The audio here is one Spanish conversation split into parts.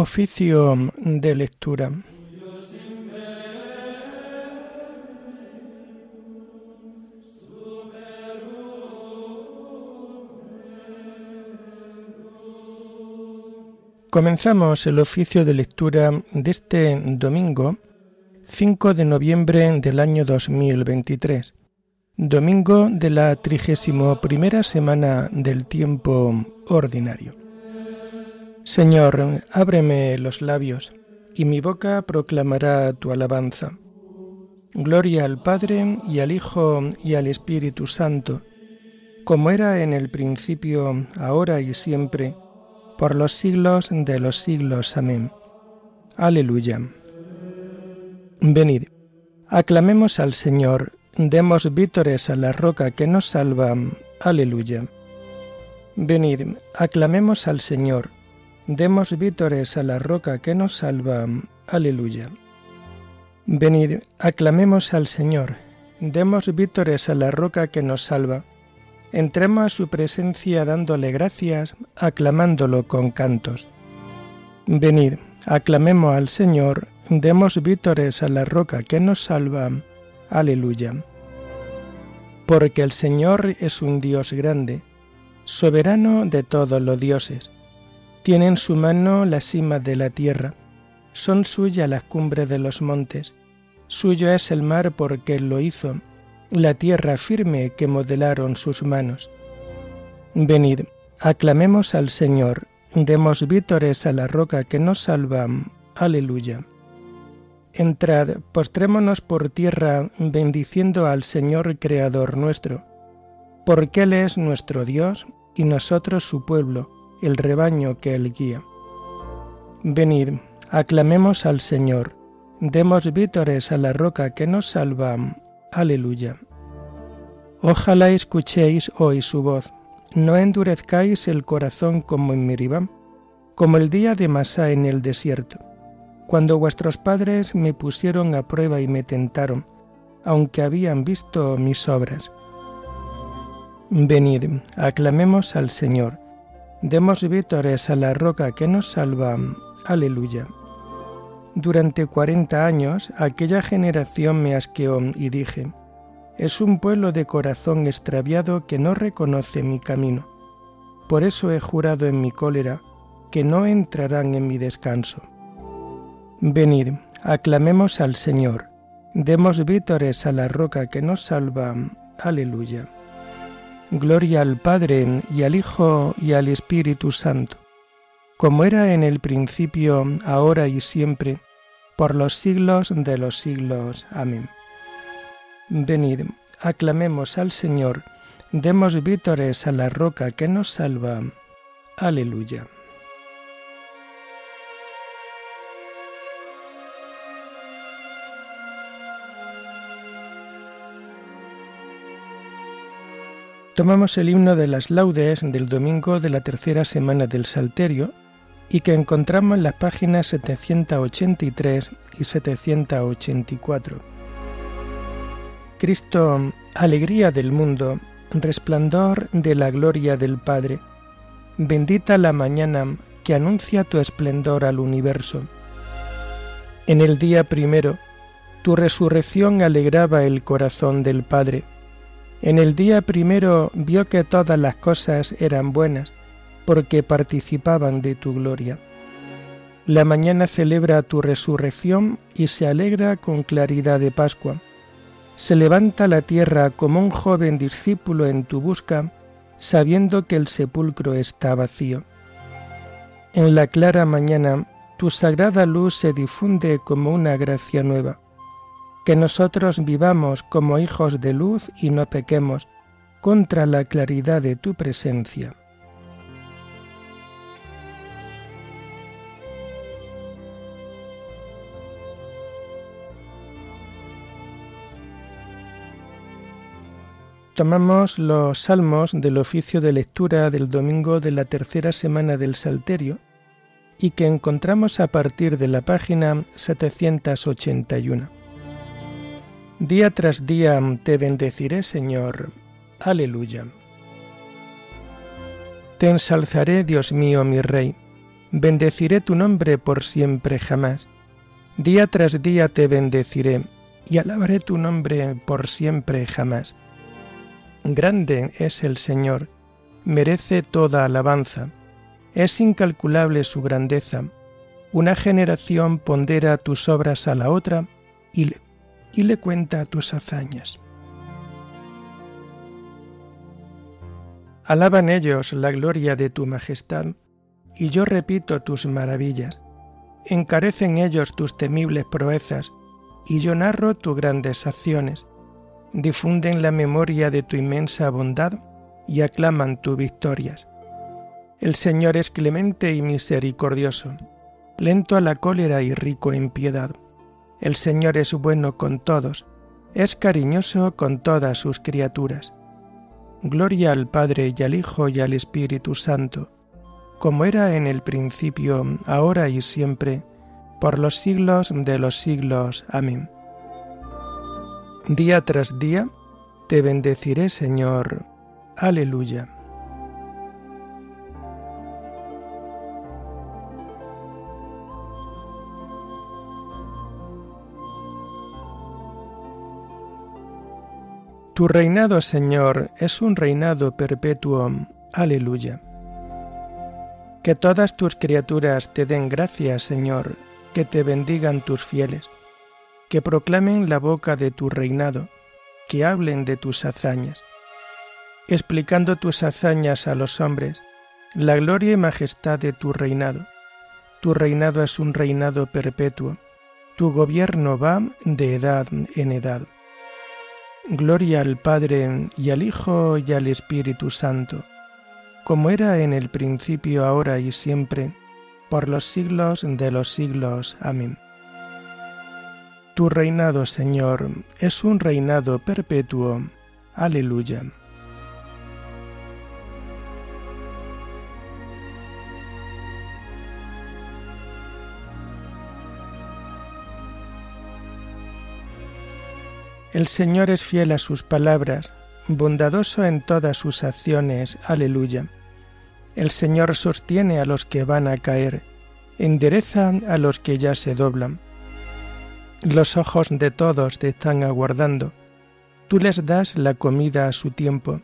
Oficio de lectura. Comenzamos el oficio de lectura de este domingo 5 de noviembre del año 2023, domingo de la trigésimo primera semana del tiempo ordinario. Señor, ábreme los labios, y mi boca proclamará tu alabanza. Gloria al Padre y al Hijo y al Espíritu Santo, como era en el principio, ahora y siempre, por los siglos de los siglos. Amén. Aleluya. Venid, aclamemos al Señor, demos vítores a la roca que nos salva. Aleluya. Venid, aclamemos al Señor, demos vítores a la roca que nos salva. Aleluya. Venid, aclamemos al Señor, demos vítores a la roca que nos salva. Entremos a su presencia dándole gracias, aclamándolo con cantos. Venid, aclamemos al Señor, demos vítores a la roca que nos salva. Aleluya. Porque el Señor es un Dios grande, soberano de todos los dioses. Tiene en su mano la cima de la tierra, son suyas las cumbres de los montes, suyo es el mar porque él lo hizo la tierra firme que modelaron sus manos. Venid, aclamemos al Señor, demos vítores a la roca que nos salva. Aleluya. Entrad, postrémonos por tierra, bendiciendo al Señor Creador nuestro, porque Él es nuestro Dios y nosotros su pueblo, el rebaño que Él guía. Venid, aclamemos al Señor, demos vítores a la roca que nos salva. Aleluya. Ojalá escuchéis hoy su voz, no endurezcáis el corazón como en Meribam, como el día de Masá en el desierto, cuando vuestros padres me pusieron a prueba y me tentaron, aunque habían visto mis obras. Venid, aclamemos al Señor, demos vítores a la roca que nos salva. Aleluya. Durante cuarenta años aquella generación me asqueó y dije, es un pueblo de corazón extraviado que no reconoce mi camino. Por eso he jurado en mi cólera que no entrarán en mi descanso. Venid, aclamemos al Señor, demos vítores a la roca que nos salva. Aleluya. Gloria al Padre y al Hijo y al Espíritu Santo como era en el principio, ahora y siempre, por los siglos de los siglos. Amén. Venid, aclamemos al Señor, demos vítores a la roca que nos salva. Aleluya. Tomamos el himno de las laudes del domingo de la tercera semana del Salterio y que encontramos en las páginas 783 y 784. Cristo, alegría del mundo, resplandor de la gloria del Padre, bendita la mañana que anuncia tu esplendor al universo. En el día primero, tu resurrección alegraba el corazón del Padre. En el día primero vio que todas las cosas eran buenas porque participaban de tu gloria. La mañana celebra tu resurrección y se alegra con claridad de Pascua. Se levanta la tierra como un joven discípulo en tu busca, sabiendo que el sepulcro está vacío. En la clara mañana tu sagrada luz se difunde como una gracia nueva. Que nosotros vivamos como hijos de luz y no pequemos contra la claridad de tu presencia. tomamos los salmos del oficio de lectura del domingo de la tercera semana del Salterio y que encontramos a partir de la página 781. Día tras día te bendeciré, Señor. Aleluya. Te ensalzaré, Dios mío, mi Rey, Bendeciré tu nombre por siempre jamás. Día tras día te bendeciré y alabaré tu nombre por siempre jamás. Grande es el Señor, merece toda alabanza. Es incalculable su grandeza. Una generación pondera tus obras a la otra y le, y le cuenta tus hazañas. Alaban ellos la gloria de tu majestad, y yo repito tus maravillas. Encarecen ellos tus temibles proezas, y yo narro tus grandes acciones. Difunden la memoria de tu inmensa bondad y aclaman tus victorias. El Señor es clemente y misericordioso, lento a la cólera y rico en piedad. El Señor es bueno con todos, es cariñoso con todas sus criaturas. Gloria al Padre y al Hijo y al Espíritu Santo, como era en el principio, ahora y siempre, por los siglos de los siglos. Amén. Día tras día te bendeciré, Señor. Aleluya. Tu reinado, Señor, es un reinado perpetuo. Aleluya. Que todas tus criaturas te den gracias, Señor, que te bendigan tus fieles, que proclamen la boca de tu reinado, que hablen de tus hazañas, explicando tus hazañas a los hombres, la gloria y majestad de tu reinado. Tu reinado es un reinado perpetuo, tu gobierno va de edad en edad. Gloria al Padre y al Hijo y al Espíritu Santo, como era en el principio, ahora y siempre, por los siglos de los siglos. Amén. Tu reinado, Señor, es un reinado perpetuo. Aleluya. El Señor es fiel a sus palabras, bondadoso en todas sus acciones. Aleluya. El Señor sostiene a los que van a caer, endereza a los que ya se doblan. Los ojos de todos te están aguardando. Tú les das la comida a su tiempo.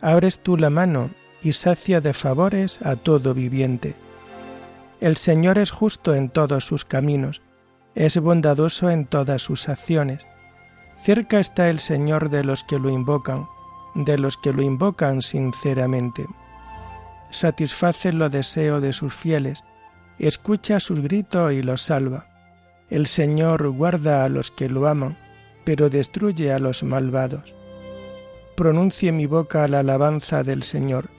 Abres tú la mano y sacia de favores a todo viviente. El Señor es justo en todos sus caminos, es bondadoso en todas sus acciones Cerca está el Señor de los que lo invocan, de los que lo invocan sinceramente. Satisface los deseos de sus fieles, escucha sus gritos y los salva. El Señor guarda a los que lo aman, pero destruye a los malvados. Pronuncie mi boca la alabanza del Señor.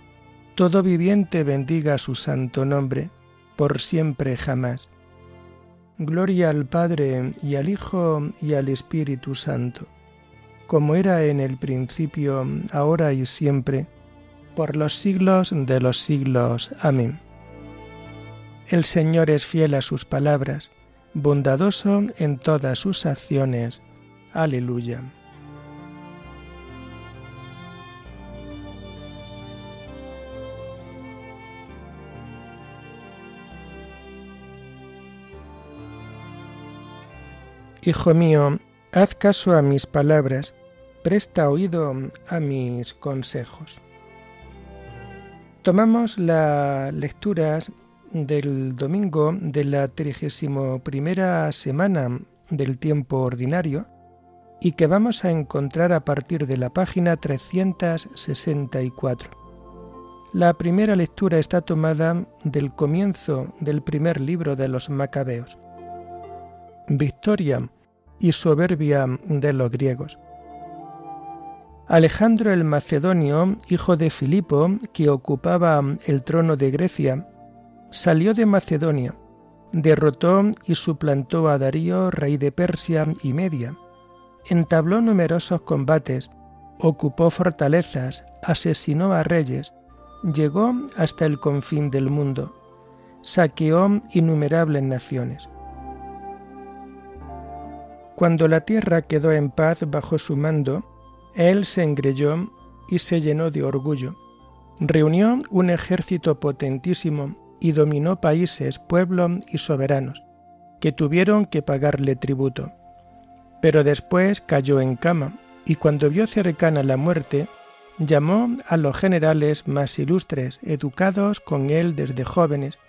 Todo viviente bendiga su santo nombre, por siempre jamás. Gloria al Padre y al Hijo y al Espíritu Santo, como era en el principio, ahora y siempre, por los siglos de los siglos. Amén. El Señor es fiel a sus palabras, bondadoso en todas sus acciones. Aleluya. Hijo mío, haz caso a mis palabras, presta oído a mis consejos. Tomamos las lecturas del domingo de la 31 primera semana del tiempo ordinario y que vamos a encontrar a partir de la página 364. La primera lectura está tomada del comienzo del primer libro de los Macabeos victoria y soberbia de los griegos. Alejandro el Macedonio, hijo de Filipo, que ocupaba el trono de Grecia, salió de Macedonia, derrotó y suplantó a Darío, rey de Persia y Media, entabló numerosos combates, ocupó fortalezas, asesinó a reyes, llegó hasta el confín del mundo, saqueó innumerables naciones. Cuando la tierra quedó en paz bajo su mando, él se engrelló y se llenó de orgullo. Reunió un ejército potentísimo y dominó países, pueblos y soberanos, que tuvieron que pagarle tributo. Pero después cayó en cama, y cuando vio cercana la muerte, llamó a los generales más ilustres, educados con él desde jóvenes,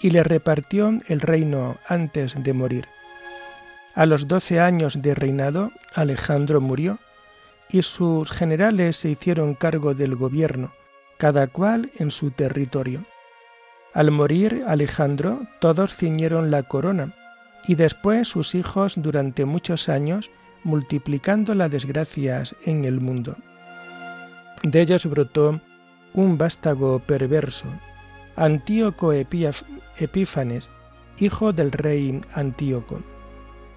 y le repartió el reino antes de morir. A los doce años de reinado, Alejandro murió, y sus generales se hicieron cargo del gobierno, cada cual en su territorio. Al morir Alejandro, todos ciñeron la corona, y después sus hijos durante muchos años, multiplicando las desgracias en el mundo. De ellos brotó un vástago perverso, Antíoco Epífanes, hijo del rey Antíoco.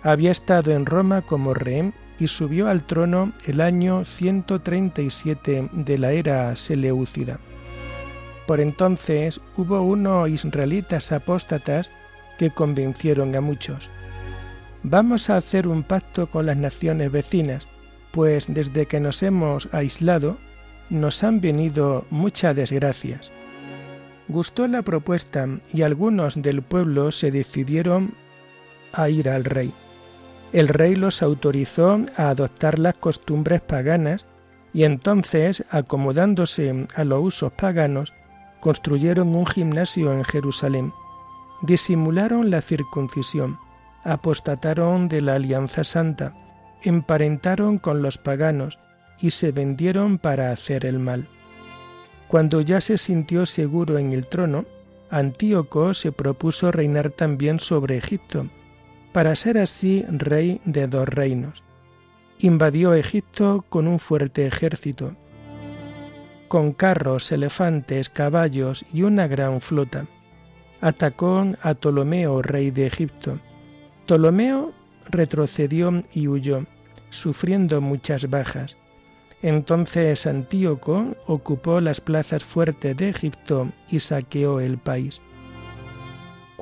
Había estado en Roma como rey y subió al trono el año 137 de la era Seleucida. Por entonces hubo unos israelitas apóstatas que convencieron a muchos. Vamos a hacer un pacto con las naciones vecinas, pues desde que nos hemos aislado nos han venido muchas desgracias. Gustó la propuesta y algunos del pueblo se decidieron a ir al rey. El rey los autorizó a adoptar las costumbres paganas y entonces, acomodándose a los usos paganos, construyeron un gimnasio en Jerusalén, disimularon la circuncisión, apostataron de la alianza santa, emparentaron con los paganos y se vendieron para hacer el mal. Cuando ya se sintió seguro en el trono, Antíoco se propuso reinar también sobre Egipto, para ser así rey de dos reinos. Invadió Egipto con un fuerte ejército, con carros, elefantes, caballos y una gran flota. Atacó a Ptolomeo, rey de Egipto. Ptolomeo retrocedió y huyó, sufriendo muchas bajas. Entonces Antíoco ocupó las plazas fuertes de Egipto y saqueó el país.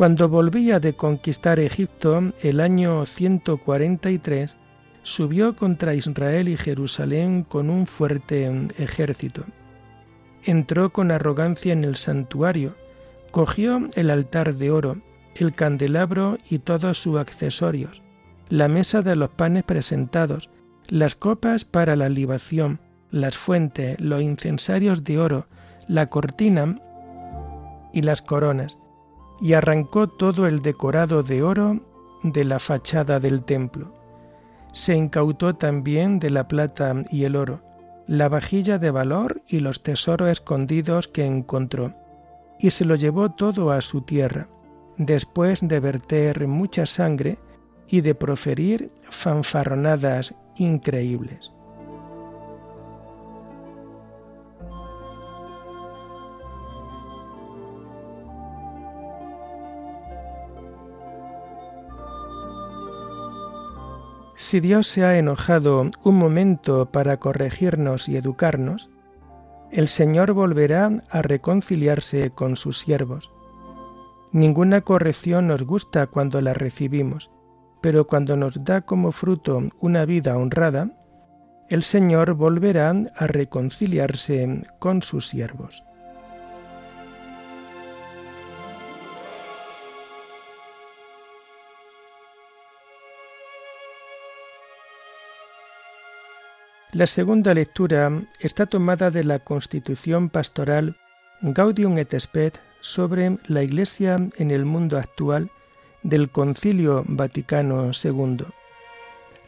Cuando volvía de conquistar Egipto, el año 143, subió contra Israel y Jerusalén con un fuerte ejército. Entró con arrogancia en el santuario, cogió el altar de oro, el candelabro y todos sus accesorios, la mesa de los panes presentados, las copas para la libación, las fuentes, los incensarios de oro, la cortina y las coronas, y arrancó todo el decorado de oro de la fachada del templo. Se incautó también de la plata y el oro, la vajilla de valor y los tesoros escondidos que encontró, y se lo llevó todo a su tierra, después de verter mucha sangre y de proferir fanfarronadas increíbles. Si Dios se ha enojado un momento para corregirnos y educarnos, el Señor volverá a reconciliarse con sus siervos. Ninguna corrección nos gusta cuando la recibimos, pero cuando nos da como fruto una vida honrada, el Señor volverá a reconciliarse con sus siervos. La segunda lectura está tomada de la Constitución Pastoral Gaudium et Spes sobre la Iglesia en el mundo actual del Concilio Vaticano II.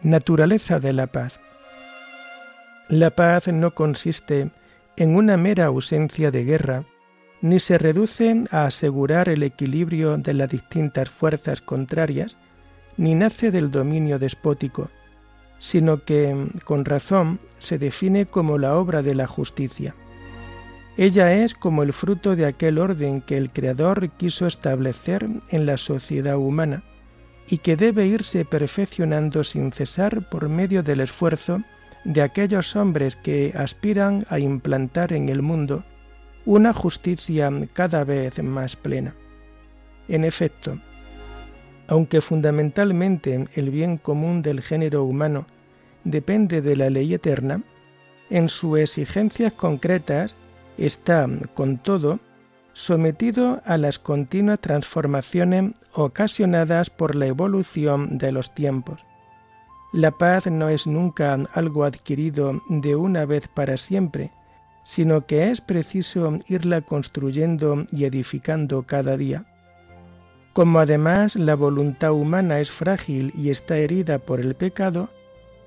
Naturaleza de la paz. La paz no consiste en una mera ausencia de guerra, ni se reduce a asegurar el equilibrio de las distintas fuerzas contrarias, ni nace del dominio despótico, sino que, con razón, se define como la obra de la justicia. Ella es como el fruto de aquel orden que el Creador quiso establecer en la sociedad humana y que debe irse perfeccionando sin cesar por medio del esfuerzo de aquellos hombres que aspiran a implantar en el mundo una justicia cada vez más plena. En efecto, aunque fundamentalmente el bien común del género humano depende de la ley eterna, en sus exigencias concretas está, con todo, sometido a las continuas transformaciones ocasionadas por la evolución de los tiempos. La paz no es nunca algo adquirido de una vez para siempre, sino que es preciso irla construyendo y edificando cada día. Como además la voluntad humana es frágil y está herida por el pecado,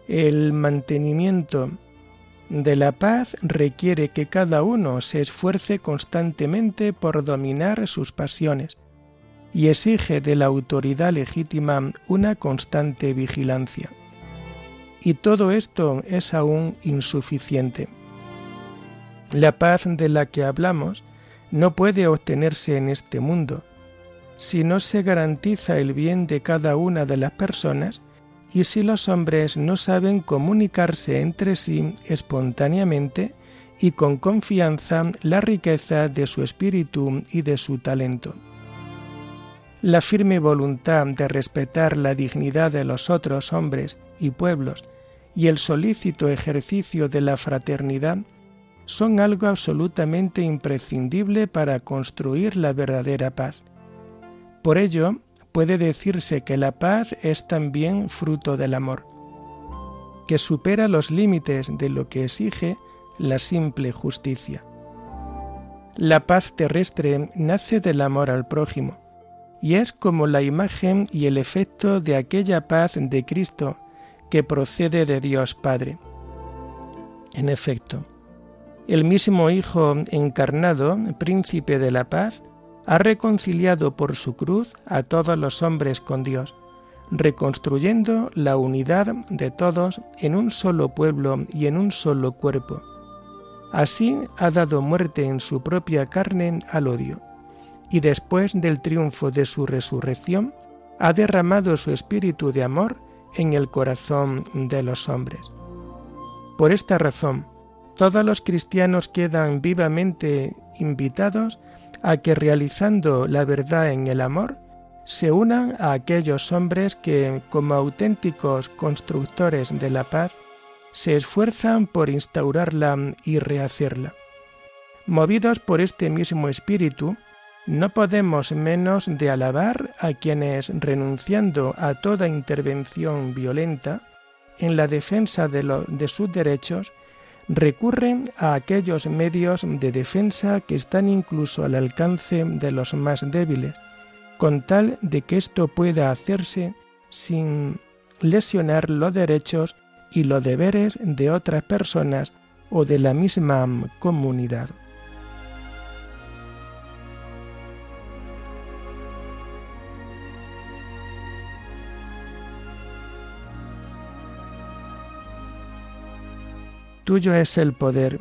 el mantenimiento de la paz requiere que cada uno se esfuerce constantemente por dominar sus pasiones y exige de la autoridad legítima una constante vigilancia. Y todo esto es aún insuficiente. La paz de la que hablamos no puede obtenerse en este mundo, si no se garantiza el bien de cada una de las personas y si los hombres no saben comunicarse entre sí espontáneamente y con confianza la riqueza de su espíritu y de su talento. La firme voluntad de respetar la dignidad de los otros hombres y pueblos y el solícito ejercicio de la fraternidad son algo absolutamente imprescindible para construir la verdadera paz. Por ello, puede decirse que la paz es también fruto del amor, que supera los límites de lo que exige la simple justicia. La paz terrestre nace del amor al prójimo, y es como la imagen y el efecto de aquella paz de Cristo que procede de Dios Padre. En efecto, el mismo Hijo encarnado, príncipe de la paz, ha reconciliado por su cruz a todos los hombres con Dios, reconstruyendo la unidad de todos en un solo pueblo y en un solo cuerpo. Así ha dado muerte en su propia carne al odio, y después del triunfo de su resurrección, ha derramado su espíritu de amor en el corazón de los hombres. Por esta razón, todos los cristianos quedan vivamente invitados a que realizando la verdad en el amor, se unan a aquellos hombres que, como auténticos constructores de la paz, se esfuerzan por instaurarla y rehacerla. Movidos por este mismo espíritu, no podemos menos de alabar a quienes, renunciando a toda intervención violenta en la defensa de, de sus derechos, recurren a aquellos medios de defensa que están incluso al alcance de los más débiles, con tal de que esto pueda hacerse sin lesionar los derechos y los deberes de otras personas o de la misma comunidad. Tuyo es el poder,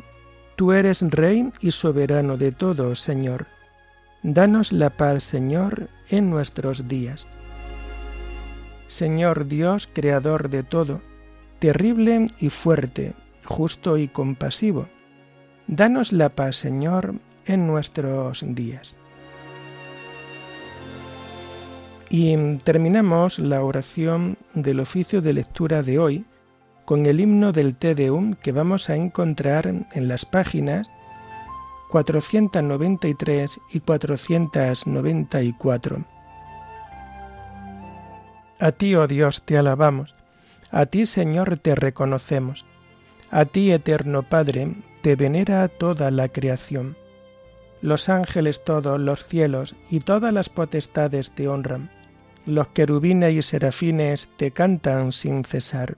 tú eres Rey y soberano de todo, Señor. Danos la paz, Señor, en nuestros días. Señor Dios, Creador de todo, terrible y fuerte, justo y compasivo, danos la paz, Señor, en nuestros días. Y terminamos la oración del oficio de lectura de hoy, con el himno del Te Deum que vamos a encontrar en las páginas 493 y 494. A ti, oh Dios, te alabamos, a ti, Señor, te reconocemos, a ti, eterno Padre, te venera toda la creación. Los ángeles todos, los cielos y todas las potestades te honran, los querubines y serafines te cantan sin cesar.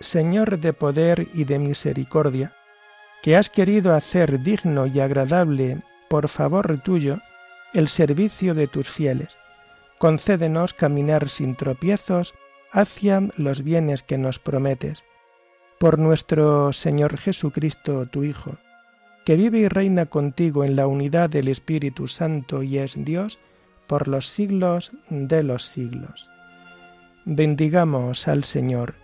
Señor de poder y de misericordia, que has querido hacer digno y agradable, por favor tuyo, el servicio de tus fieles. Concédenos caminar sin tropiezos hacia los bienes que nos prometes. Por nuestro Señor Jesucristo, tu Hijo, que vive y reina contigo en la unidad del Espíritu Santo y es Dios, por los siglos de los siglos. Bendigamos al Señor